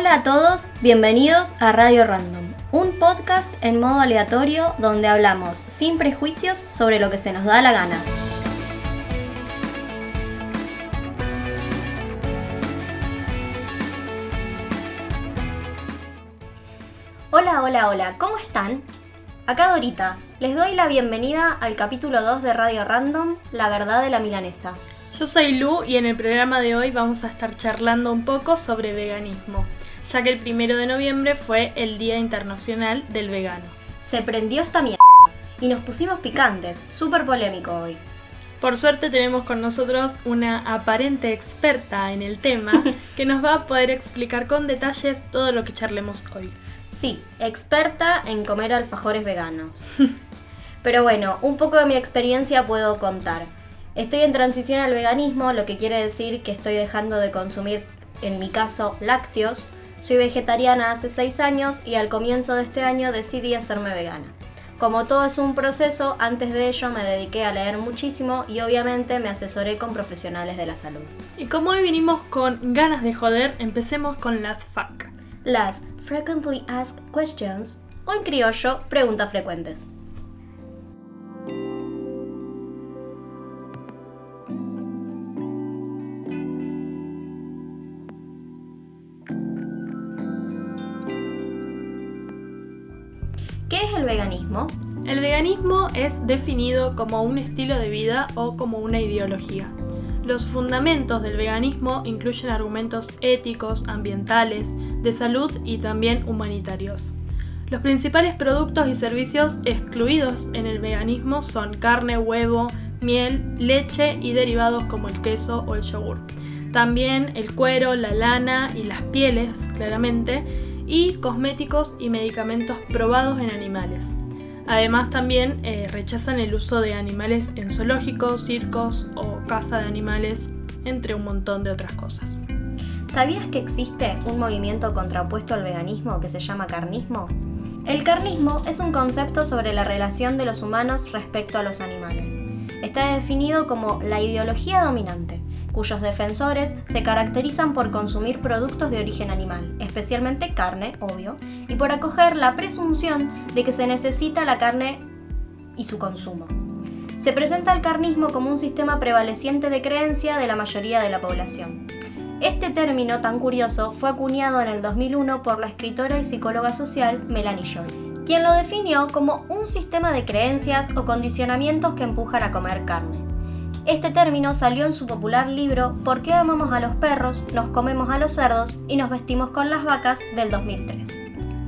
Hola a todos, bienvenidos a Radio Random, un podcast en modo aleatorio donde hablamos sin prejuicios sobre lo que se nos da la gana. Hola, hola, hola, ¿cómo están? Acá Dorita, les doy la bienvenida al capítulo 2 de Radio Random, La verdad de la milanesa. Yo soy Lu y en el programa de hoy vamos a estar charlando un poco sobre veganismo, ya que el primero de noviembre fue el Día Internacional del Vegano. Se prendió esta mierda y nos pusimos picantes, súper polémico hoy. Por suerte tenemos con nosotros una aparente experta en el tema que nos va a poder explicar con detalles todo lo que charlemos hoy. Sí, experta en comer alfajores veganos. Pero bueno, un poco de mi experiencia puedo contar. Estoy en transición al veganismo, lo que quiere decir que estoy dejando de consumir, en mi caso, lácteos. Soy vegetariana hace 6 años y al comienzo de este año decidí hacerme vegana. Como todo es un proceso, antes de ello me dediqué a leer muchísimo y obviamente me asesoré con profesionales de la salud. Y como hoy vinimos con ganas de joder, empecemos con las FAQ. Las Frequently Asked Questions, o en criollo, preguntas frecuentes. ¿Qué es el veganismo? El veganismo es definido como un estilo de vida o como una ideología. Los fundamentos del veganismo incluyen argumentos éticos, ambientales, de salud y también humanitarios. Los principales productos y servicios excluidos en el veganismo son carne, huevo, miel, leche y derivados como el queso o el yogur. También el cuero, la lana y las pieles, claramente, y cosméticos y medicamentos probados en animales. Además también eh, rechazan el uso de animales en zoológicos, circos o caza de animales, entre un montón de otras cosas. ¿Sabías que existe un movimiento contrapuesto al veganismo que se llama carnismo? El carnismo es un concepto sobre la relación de los humanos respecto a los animales. Está definido como la ideología dominante, cuyos defensores se caracterizan por consumir productos de origen animal, especialmente carne, obvio, y por acoger la presunción de que se necesita la carne y su consumo. Se presenta el carnismo como un sistema prevaleciente de creencia de la mayoría de la población. Este término tan curioso fue acuñado en el 2001 por la escritora y psicóloga social Melanie Joy, quien lo definió como un sistema de creencias o condicionamientos que empujan a comer carne. Este término salió en su popular libro ¿Por qué amamos a los perros, nos comemos a los cerdos y nos vestimos con las vacas? del 2003.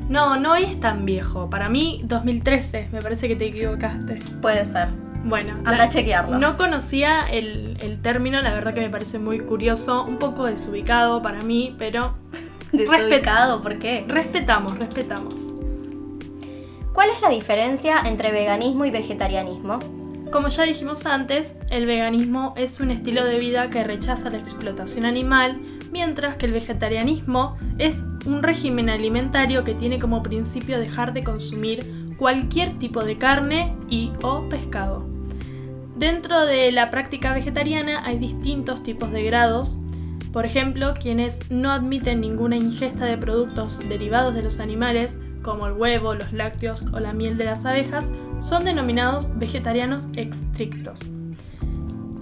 No, no es tan viejo. Para mí, 2013. Me parece que te equivocaste. Puede ser. Bueno, Anda a chequearlo. No conocía el, el término, la verdad que me parece muy curioso, un poco desubicado para mí, pero Desubicado, ¿por qué? respetamos, respetamos. ¿Cuál es la diferencia entre veganismo y vegetarianismo? Como ya dijimos antes, el veganismo es un estilo de vida que rechaza la explotación animal, mientras que el vegetarianismo es un régimen alimentario que tiene como principio dejar de consumir cualquier tipo de carne y o pescado. Dentro de la práctica vegetariana hay distintos tipos de grados. Por ejemplo, quienes no admiten ninguna ingesta de productos derivados de los animales, como el huevo, los lácteos o la miel de las abejas, son denominados vegetarianos estrictos.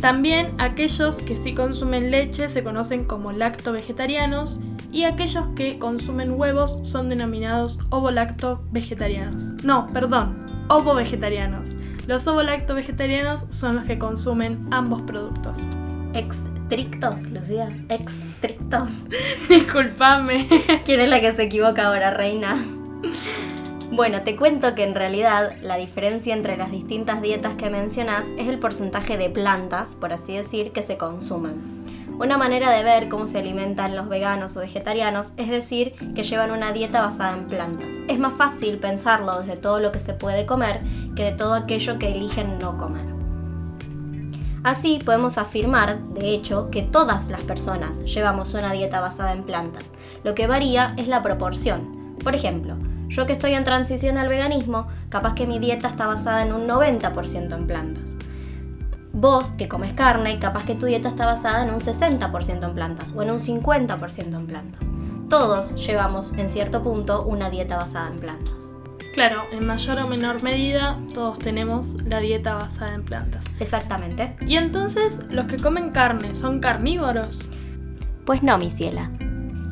También aquellos que sí consumen leche se conocen como lacto-vegetarianos y aquellos que consumen huevos son denominados ovo-lacto-vegetarianos. No, perdón, ovo-vegetarianos. Los ovo-lacto-vegetarianos son los que consumen ambos productos. Extrictos, Lucía. Extrictos. Disculpame. ¿Quién es la que se equivoca ahora, reina? Bueno, te cuento que en realidad la diferencia entre las distintas dietas que mencionas es el porcentaje de plantas, por así decir, que se consumen. Una manera de ver cómo se alimentan los veganos o vegetarianos es decir que llevan una dieta basada en plantas. Es más fácil pensarlo desde todo lo que se puede comer que de todo aquello que eligen no comer. Así podemos afirmar, de hecho, que todas las personas llevamos una dieta basada en plantas. Lo que varía es la proporción. Por ejemplo, yo que estoy en transición al veganismo, capaz que mi dieta está basada en un 90% en plantas. Vos que comes carne, capaz que tu dieta está basada en un 60% en plantas o en un 50% en plantas. todos llevamos en cierto punto una dieta basada en plantas. Claro, en mayor o menor medida todos tenemos la dieta basada en plantas. Exactamente. ¿Y entonces los que comen carne son carnívoros? Pues no, mi ciela.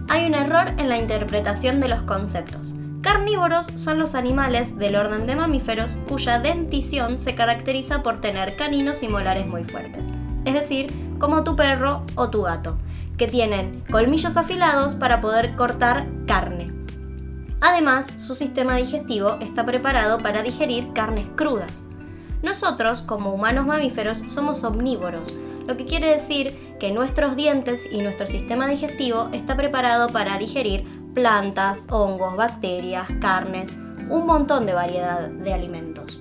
Hay un error en la interpretación de los conceptos. Carnívoros son los animales del orden de mamíferos cuya dentición se caracteriza por tener caninos y molares muy fuertes. Es decir, como tu perro o tu gato, que tienen colmillos afilados para poder cortar carne. Además, su sistema digestivo está preparado para digerir carnes crudas. Nosotros, como humanos mamíferos, somos omnívoros, lo que quiere decir que nuestros dientes y nuestro sistema digestivo está preparado para digerir plantas, hongos, bacterias, carnes, un montón de variedad de alimentos.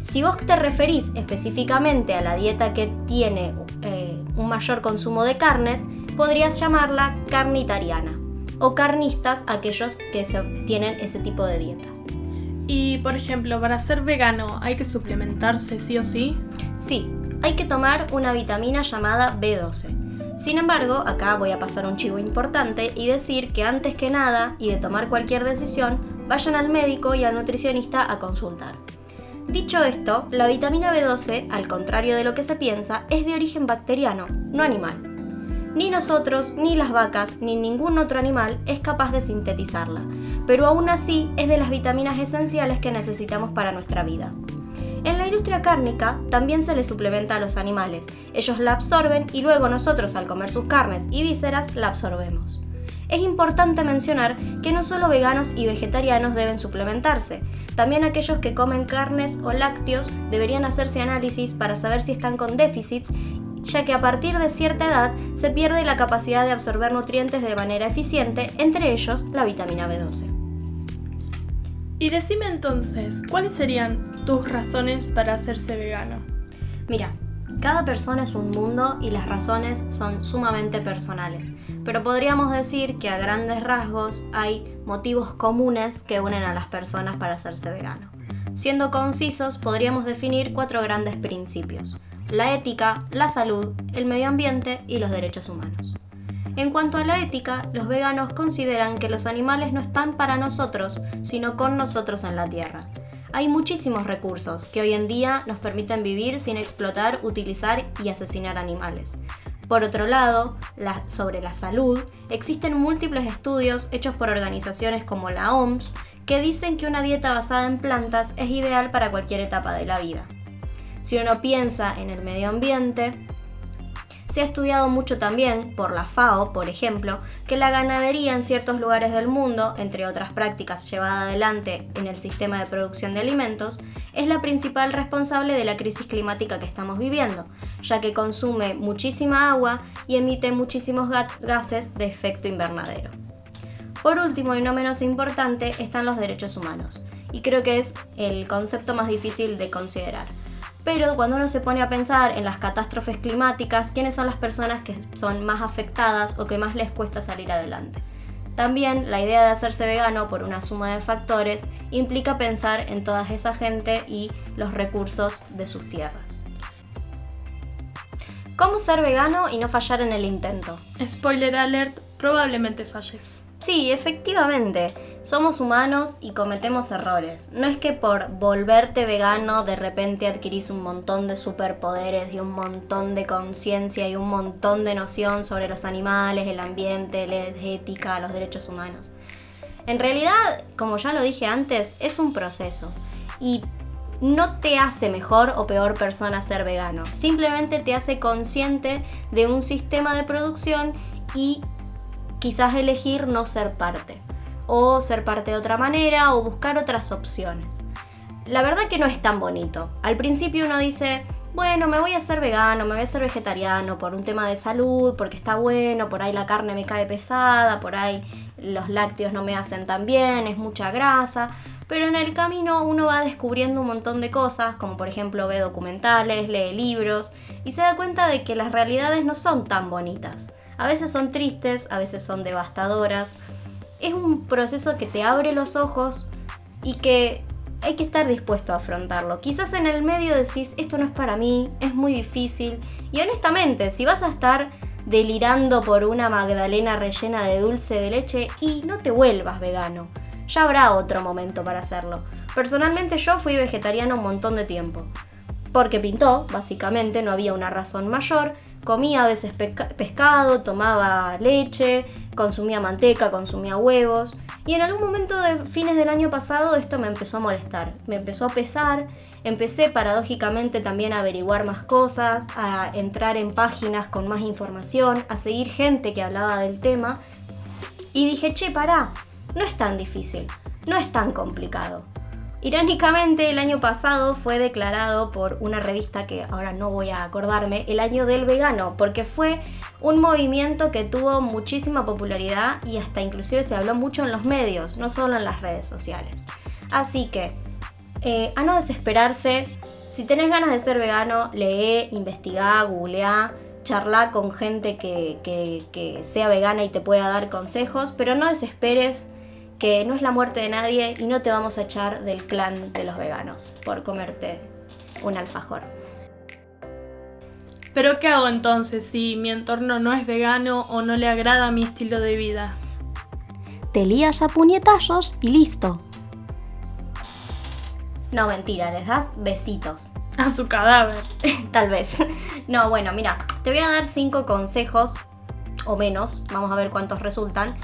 Si vos te referís específicamente a la dieta que tiene eh, un mayor consumo de carnes, podrías llamarla carnitariana o carnistas aquellos que tienen ese tipo de dieta. Y por ejemplo, para ser vegano, ¿hay que suplementarse sí o sí? Sí, hay que tomar una vitamina llamada B12. Sin embargo, acá voy a pasar un chivo importante y decir que antes que nada y de tomar cualquier decisión, vayan al médico y al nutricionista a consultar. Dicho esto, la vitamina B12, al contrario de lo que se piensa, es de origen bacteriano, no animal. Ni nosotros, ni las vacas, ni ningún otro animal es capaz de sintetizarla, pero aún así es de las vitaminas esenciales que necesitamos para nuestra vida. En la industria cárnica también se le suplementa a los animales. Ellos la absorben y luego nosotros al comer sus carnes y vísceras la absorbemos. Es importante mencionar que no solo veganos y vegetarianos deben suplementarse, también aquellos que comen carnes o lácteos deberían hacerse análisis para saber si están con déficits ya que a partir de cierta edad se pierde la capacidad de absorber nutrientes de manera eficiente, entre ellos la vitamina B12. Y decime entonces, ¿cuáles serían tus razones para hacerse vegano? Mira, cada persona es un mundo y las razones son sumamente personales, pero podríamos decir que a grandes rasgos hay motivos comunes que unen a las personas para hacerse vegano. Siendo concisos, podríamos definir cuatro grandes principios la ética, la salud, el medio ambiente y los derechos humanos. En cuanto a la ética, los veganos consideran que los animales no están para nosotros, sino con nosotros en la Tierra. Hay muchísimos recursos que hoy en día nos permiten vivir sin explotar, utilizar y asesinar animales. Por otro lado, sobre la salud, existen múltiples estudios hechos por organizaciones como la OMS que dicen que una dieta basada en plantas es ideal para cualquier etapa de la vida. Si uno piensa en el medio ambiente, se ha estudiado mucho también, por la FAO, por ejemplo, que la ganadería en ciertos lugares del mundo, entre otras prácticas llevadas adelante en el sistema de producción de alimentos, es la principal responsable de la crisis climática que estamos viviendo, ya que consume muchísima agua y emite muchísimos gases de efecto invernadero. Por último y no menos importante están los derechos humanos, y creo que es el concepto más difícil de considerar pero cuando uno se pone a pensar en las catástrofes climáticas, ¿quiénes son las personas que son más afectadas o que más les cuesta salir adelante? También la idea de hacerse vegano por una suma de factores implica pensar en toda esa gente y los recursos de sus tierras. ¿Cómo ser vegano y no fallar en el intento? Spoiler alert, probablemente falles. Sí, efectivamente. Somos humanos y cometemos errores. No es que por volverte vegano de repente adquirís un montón de superpoderes y un montón de conciencia y un montón de noción sobre los animales, el ambiente, la ética, los derechos humanos. En realidad, como ya lo dije antes, es un proceso. Y no te hace mejor o peor persona ser vegano. Simplemente te hace consciente de un sistema de producción y quizás elegir no ser parte, o ser parte de otra manera, o buscar otras opciones. La verdad que no es tan bonito. Al principio uno dice, bueno, me voy a hacer vegano, me voy a hacer vegetariano por un tema de salud, porque está bueno, por ahí la carne me cae pesada, por ahí los lácteos no me hacen tan bien, es mucha grasa. Pero en el camino uno va descubriendo un montón de cosas, como por ejemplo ve documentales, lee libros, y se da cuenta de que las realidades no son tan bonitas. A veces son tristes, a veces son devastadoras. Es un proceso que te abre los ojos y que hay que estar dispuesto a afrontarlo. Quizás en el medio decís, esto no es para mí, es muy difícil. Y honestamente, si vas a estar delirando por una magdalena rellena de dulce de leche y no te vuelvas vegano. Ya habrá otro momento para hacerlo. Personalmente yo fui vegetariano un montón de tiempo. Porque pintó, básicamente, no había una razón mayor. Comía a veces pescado, tomaba leche, consumía manteca, consumía huevos. Y en algún momento de fines del año pasado esto me empezó a molestar. Me empezó a pesar. Empecé paradójicamente también a averiguar más cosas, a entrar en páginas con más información, a seguir gente que hablaba del tema. Y dije, che, pará, no es tan difícil, no es tan complicado. Irónicamente, el año pasado fue declarado por una revista que ahora no voy a acordarme, el año del vegano, porque fue un movimiento que tuvo muchísima popularidad y hasta inclusive se habló mucho en los medios, no solo en las redes sociales. Así que, eh, a no desesperarse, si tenés ganas de ser vegano, lee, investigá, googlea, charla con gente que, que sea vegana y te pueda dar consejos, pero no desesperes que no es la muerte de nadie y no te vamos a echar del clan de los veganos por comerte un alfajor. Pero ¿qué hago entonces si mi entorno no es vegano o no le agrada mi estilo de vida? Te lías a puñetazos y listo. No, mentira, les das besitos. A su cadáver. Tal vez. No, bueno, mira, te voy a dar cinco consejos o menos, vamos a ver cuántos resultan,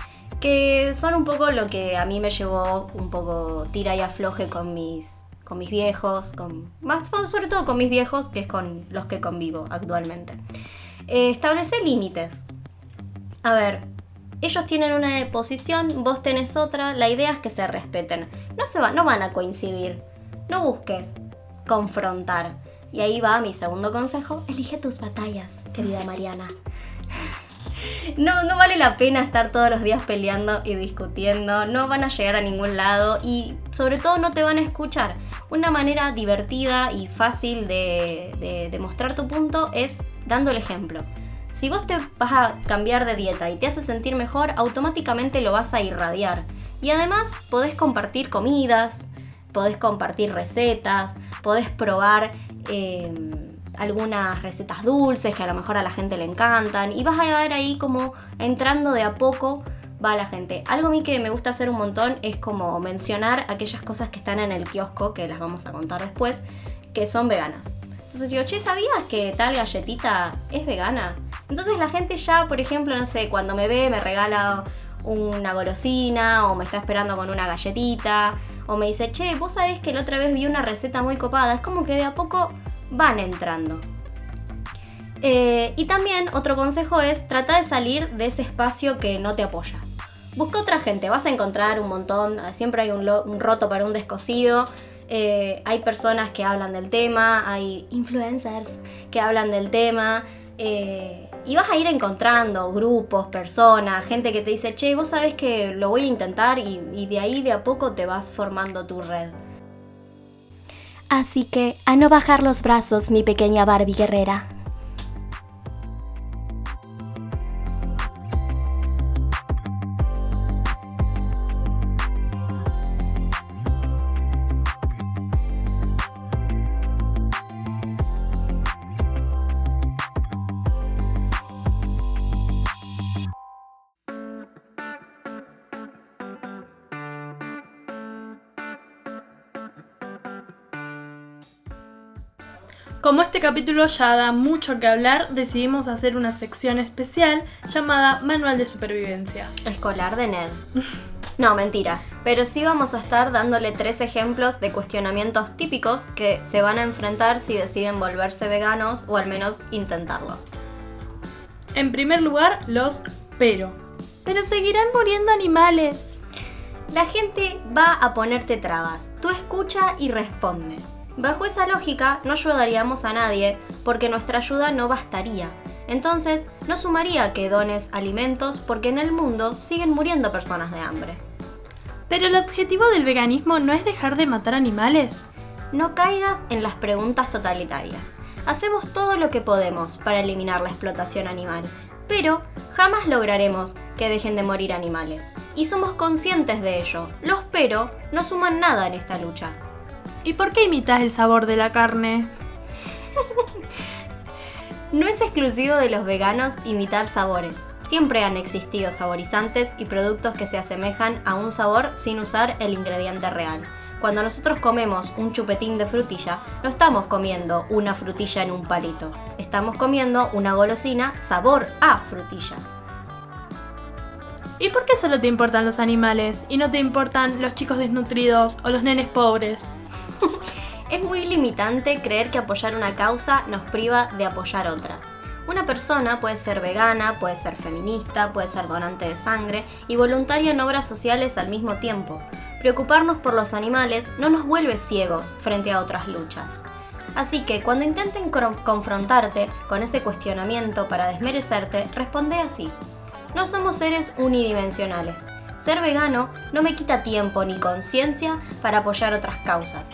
que son un poco lo que a mí me llevó un poco tira y afloje con mis, con mis viejos, con, más sobre todo con mis viejos, que es con los que convivo actualmente. Eh, establece límites. A ver, ellos tienen una posición, vos tenés otra, la idea es que se respeten. No, se va, no van a coincidir. No busques confrontar. Y ahí va mi segundo consejo, elige tus batallas, querida Mariana no, no vale la pena estar todos los días peleando y discutiendo, no van a llegar a ningún lado y sobre todo no te van a escuchar. Una manera divertida y fácil de, demostrar tu punto es dando el ejemplo. Si vos te vas a cambiar de dieta y te hace sentir mejor, automáticamente lo vas a irradiar. Y además podés compartir comidas, podés compartir recetas, podés probar... Em, algunas recetas dulces que a lo mejor a la gente le encantan y vas a ver ahí como entrando de a poco va la gente. Algo a mí que me gusta hacer un montón es como mencionar aquellas cosas que están en el kiosco, que las vamos a contar después, que son veganas. Entonces digo, che, ¿sabías que tal galletita es vegana? Entonces la gente ya, por ejemplo, no sé, cuando me ve me regala una golosina o me está esperando con una galletita o me dice, che, vos sabés que la otra vez vi una receta muy copada. Es como que de a poco van entrando. Eh, y también otro consejo es trata de salir de ese espacio que no te apoya. Busca otra gente, vas a encontrar un montón, siempre hay un, roto para un descosido, eh, hay personas que hablan del tema, hay influencers que hablan del tema, eh, y vas a ir encontrando grupos, personas, gente que te dice, che, vos sabés que lo voy a intentar y de ahí de a poco te vas formando tu red. Así que a no bajar los brazos, mi pequeña Barbie guerrera. Como este capítulo ya da mucho que hablar, decidimos hacer una sección especial llamada Manual de Supervivencia. Escolar de Ned. No, mentira. Pero sí vamos a estar dándole tres ejemplos de cuestionamientos típicos que se van a enfrentar si deciden volverse veganos o al menos intentarlo. En primer lugar, los pero. Pero seguirán muriendo animales. La gente va a ponerte trabas. Tú escucha y responde. Bajo esa lógica, no ayudaríamos a nadie porque nuestra ayuda no bastaría. Entonces, no sumaría que dones alimentos porque en el mundo siguen muriendo personas de hambre. Pero el objetivo del veganismo no es dejar de matar animales. No caigas en las preguntas totalitarias. Hacemos todo lo que podemos para eliminar la explotación animal, pero jamás lograremos que dejen de morir animales. Y somos conscientes de ello. Los pero no suman nada en esta lucha. ¿Y por qué imitas el sabor de la carne? No es exclusivo de los veganos imitar sabores. Siempre han existido saborizantes y productos que se asemejan a un sabor sin usar el ingrediente real. Cuando nosotros comemos un chupetín de frutilla, no estamos comiendo una frutilla en un palito. Estamos comiendo una golosina sabor a frutilla. ¿Y por qué solo te importan los animales y no te importan los chicos desnutridos o los nenes pobres? es muy limitante creer que apoyar una causa nos priva de apoyar otras. Una persona puede ser vegana, puede ser feminista, puede ser donante de sangre y voluntaria en obras sociales al mismo tiempo. Preocuparnos por los animales no nos vuelve ciegos frente a otras luchas. Así que cuando intenten confrontarte con ese cuestionamiento para desmerecerte, responde así. No somos seres unidimensionales. Ser vegano no me quita tiempo ni conciencia para apoyar otras causas.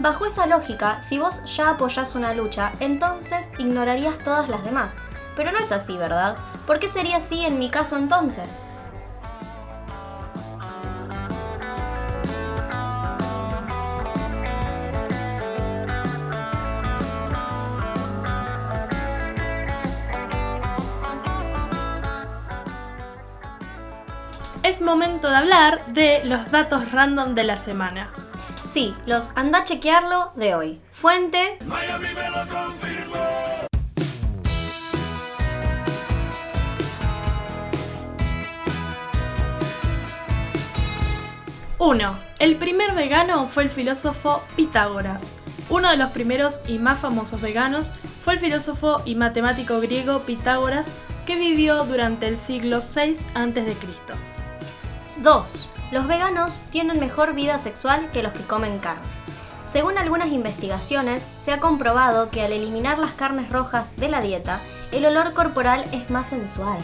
Bajo esa lógica, si vos ya apoyás una lucha, entonces ignorarías todas las demás. Pero no es así, ¿verdad? ¿Por qué sería así en mi caso entonces? Es momento de hablar de los datos random de la semana. Sí, los anda a chequearlo de hoy. Fuente. Miami me lo confirmó. Uno. El primer vegano fue el filósofo Pitágoras. Uno de los primeros y más famosos veganos fue el filósofo y matemático griego Pitágoras, que vivió durante el siglo VI a.C. 2. Los veganos tienen mejor vida sexual que los que comen carne. Según algunas investigaciones, se ha comprobado que al eliminar las carnes rojas de la dieta, el olor corporal es más sensual.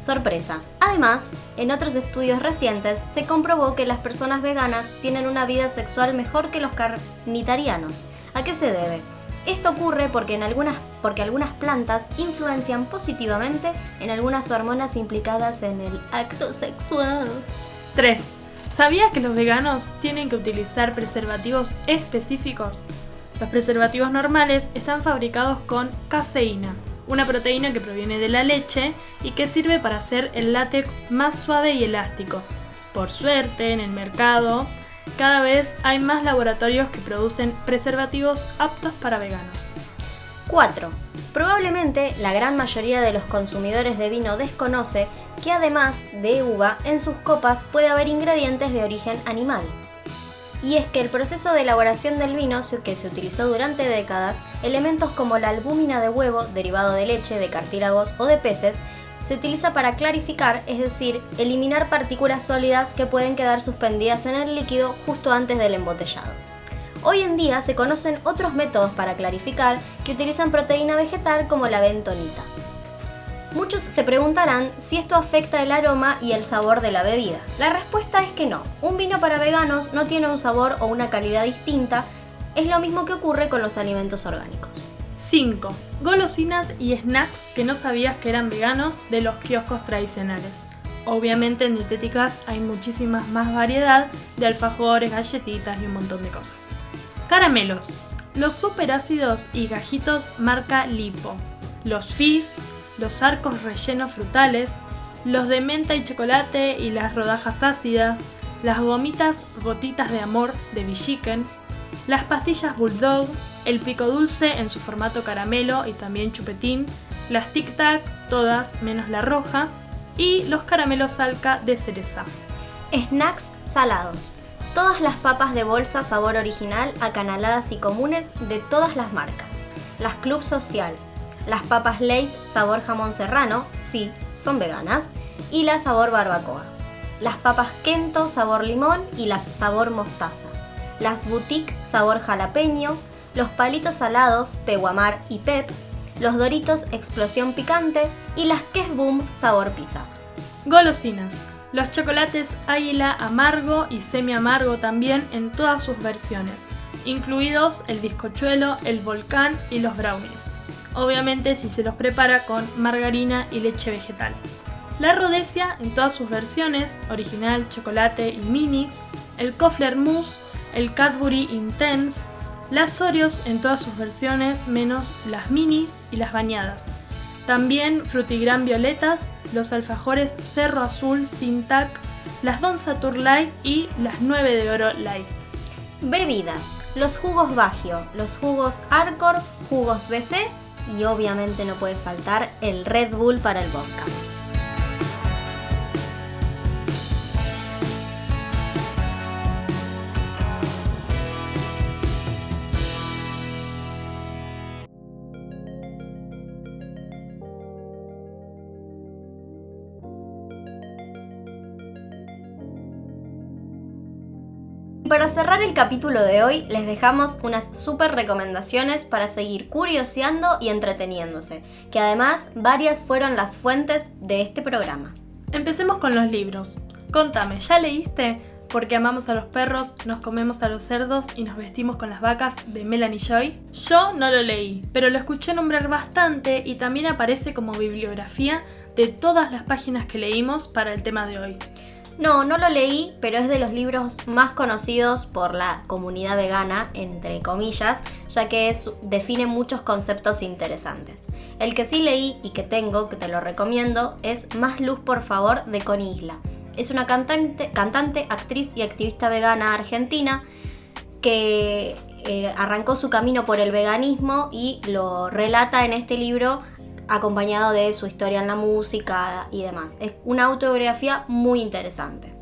Sorpresa. Además, en otros estudios recientes se comprobó que las personas veganas tienen una vida sexual mejor que los carnitarianos. ¿A qué se debe? Esto ocurre porque, en algunas, porque algunas plantas influencian positivamente en algunas hormonas implicadas en el acto sexual. 3. ¿Sabías que los veganos tienen que utilizar preservativos específicos? Los preservativos normales están fabricados con caseína, una proteína que proviene de la leche y que sirve para hacer el látex más suave y elástico. Por suerte, en el mercado, cada vez hay más laboratorios que producen preservativos aptos para veganos. 4. Probablemente la gran mayoría de los consumidores de vino desconoce que además de uva, en sus copas puede haber ingredientes de origen animal. Y es que el proceso de elaboración del vino, que se utilizó durante décadas, elementos como la albúmina de huevo, derivado de leche, de cartílagos o de peces, se utiliza para clarificar, es decir, eliminar partículas sólidas que pueden quedar suspendidas en el líquido justo antes del embotellado. Hoy en día se conocen otros métodos para clarificar que utilizan proteína vegetal como la bentonita. Muchos se preguntarán si esto afecta el aroma y el sabor de la bebida. La respuesta es que no. Un vino para veganos no tiene un sabor o una calidad distinta. Es lo mismo que ocurre con los alimentos orgánicos. 5. Golosinas y snacks que no sabías que eran veganos de los kioscos tradicionales. Obviamente en dietéticas hay muchísimas más variedad de alfajores, galletitas y un montón de cosas. Caramelos. Los superácidos y gajitos marca Lipo. Los fizz, los arcos rellenos frutales, los de menta y chocolate y las rodajas ácidas, las gomitas gotitas de amor de Villiquen, las pastillas Bulldog, el pico dulce en su formato caramelo y también chupetín, las Tic Tac, todas menos la roja, y los caramelos Salca de cereza. Snacks salados. Todas las papas de bolsa sabor original acanaladas y comunes de todas las marcas. Las Club Social, las papas Lay's sabor jamón serrano, sí, son veganas, y la sabor barbacoa. Las papas Kento sabor limón y las sabor mostaza. Las boutique sabor jalapeño, los palitos salados peguamar y pep, los doritos explosión picante y las Kes Boom sabor pizza. Golosinas. Los chocolates águila amargo y semi amargo también en todas sus versiones, incluidos el bizcochuelo, el volcán y los brownies obviamente si se los prepara con margarina y leche vegetal. La rodesia en todas sus versiones, original, chocolate y mini, el Kofler Mousse, el Cadbury Intense, las Oreos en todas sus versiones menos las minis y las bañadas. También Frutigram violetas, los alfajores Cerro Azul sin tac, las Don Satur Light y las 9 de oro Light. Bebidas, los jugos Bagio, los jugos Arcor, jugos BC y obviamente no puede faltar el Red Bull para el vodka. Para cerrar el capítulo de hoy, les dejamos unas super recomendaciones para seguir curioseando y entreteniéndose, que además varias fueron las fuentes de este programa. Empecemos con los libros. Contame, ¿ya leíste? Porque amamos a los perros, nos comemos a los cerdos y nos vestimos con las vacas de Melanie Joy. Yo no lo leí, pero lo escuché nombrar bastante y también aparece como bibliografía de todas las páginas que leímos para el tema de hoy. No, no lo leí, pero es de los libros más conocidos por la comunidad vegana, entre comillas, ya que define muchos conceptos interesantes. El que sí leí y que tengo, que te lo recomiendo, es Más Luz por favor de Connie Isla. Es una cantante, cantante, actriz y activista vegana argentina que eh, arrancó su camino por el veganismo y lo relata en este libro acompañado de su historia en la música y demás. Es una autobiografía muy interesante.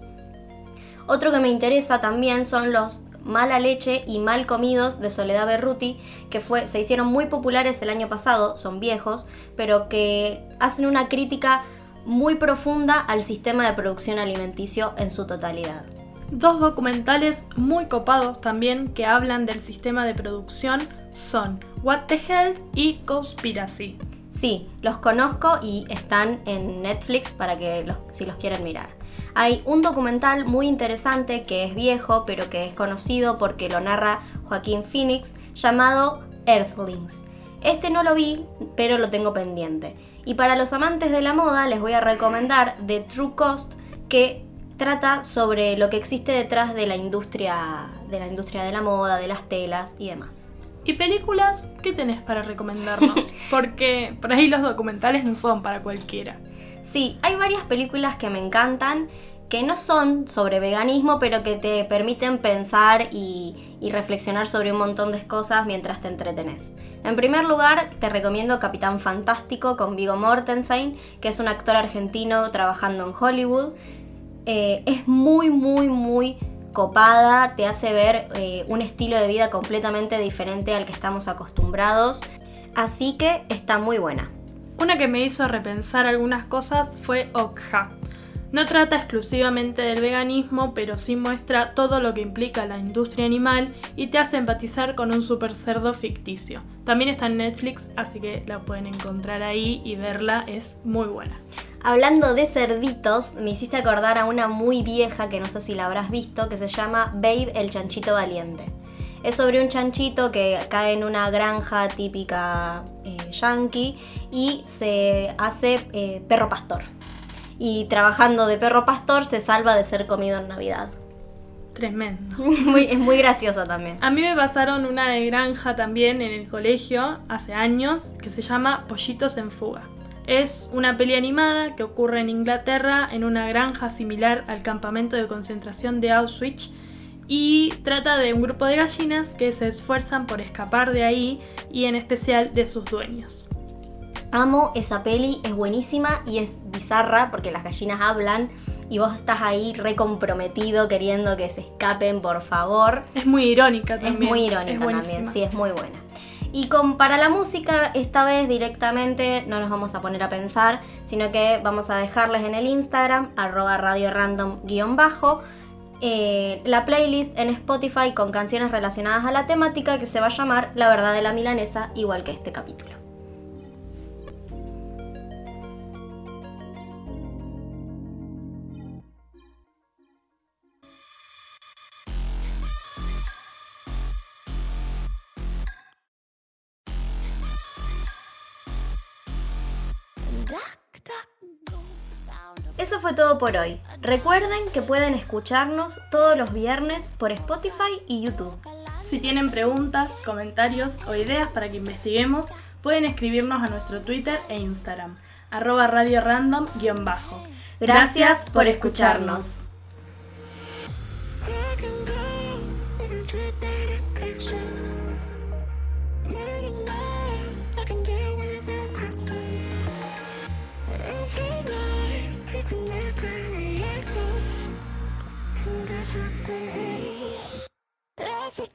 Otro que me interesa también son los Mala Leche y Mal Comidos de Soledad Berruti, que fue, se hicieron muy populares el año pasado, son viejos, pero que hacen una crítica muy profunda al sistema de producción alimenticio en su totalidad. Dos documentales muy copados también que hablan del sistema de producción son What the Hell y Conspiracy. Sí, los conozco y están en Netflix para que si los quieren mirar. Hay un documental muy interesante que es viejo pero que es conocido porque lo narra Joaquín Phoenix llamado Earthlings. Este no lo vi pero lo tengo pendiente. Y para los amantes de la moda les voy a recomendar The True Cost que trata sobre lo que existe detrás de la industria de la industria de la moda, de las telas y demás. ¿Y películas? ¿Qué tenés para recomendarnos? Porque por ahí los documentales no son para cualquiera. Sí, hay varias películas que me encantan que no son sobre veganismo, pero que te permiten pensar y, y, reflexionar sobre un montón de cosas mientras te entretenés. En primer lugar, te recomiendo Capitán Fantástico con Vigo Mortensen, que es un actor argentino trabajando en Hollywood. Eh, es muy, muy, muy copada, te hace ver eh, un estilo de vida completamente diferente al que estamos acostumbrados. Así que está muy buena. Una que me hizo repensar algunas cosas fue Okja. No trata exclusivamente del veganismo, pero sí muestra todo lo que implica la industria animal y te hace empatizar con un super cerdo ficticio. También está en Netflix, así que la pueden encontrar ahí y verla, es muy buena. Hablando de cerditos, me hiciste acordar a una muy vieja que no sé si la habrás visto, que se llama Babe el chanchito valiente. Es sobre un chanchito que cae en una granja típica eh, yankee y se hace eh, perro pastor. Y trabajando de perro pastor se salva de ser comido en Navidad. Tremendo. es muy graciosa también. A mí me pasaron una de granja también en el colegio hace años que se llama Pollitos en Fuga. Es una peli animada que ocurre en Inglaterra en una granja similar al campamento de concentración de Auschwitz y trata de un grupo de gallinas que se esfuerzan por escapar de ahí y en especial de sus dueños. Amo esa peli, es buenísima y es bizarra porque las gallinas hablan y vos estás ahí recomprometido queriendo que se escapen, por favor. Es muy irónica también. Es muy irónica también, sí, es muy buena. Y para la música, esta vez directamente no nos vamos a poner a pensar, sino que vamos a dejarles en el Instagram, arroba radio random-bajo, eh, la playlist en Spotify con canciones relacionadas a la temática que se va a llamar La verdad de la milanesa, igual que este capítulo. Fue todo por hoy. Recuerden que pueden escucharnos todos los viernes por Spotify y YouTube. Si tienen preguntas, comentarios o ideas para que investiguemos, pueden escribirnos a nuestro Twitter e Instagram, arroba radio random-bajo. Gracias por escucharnos. That's what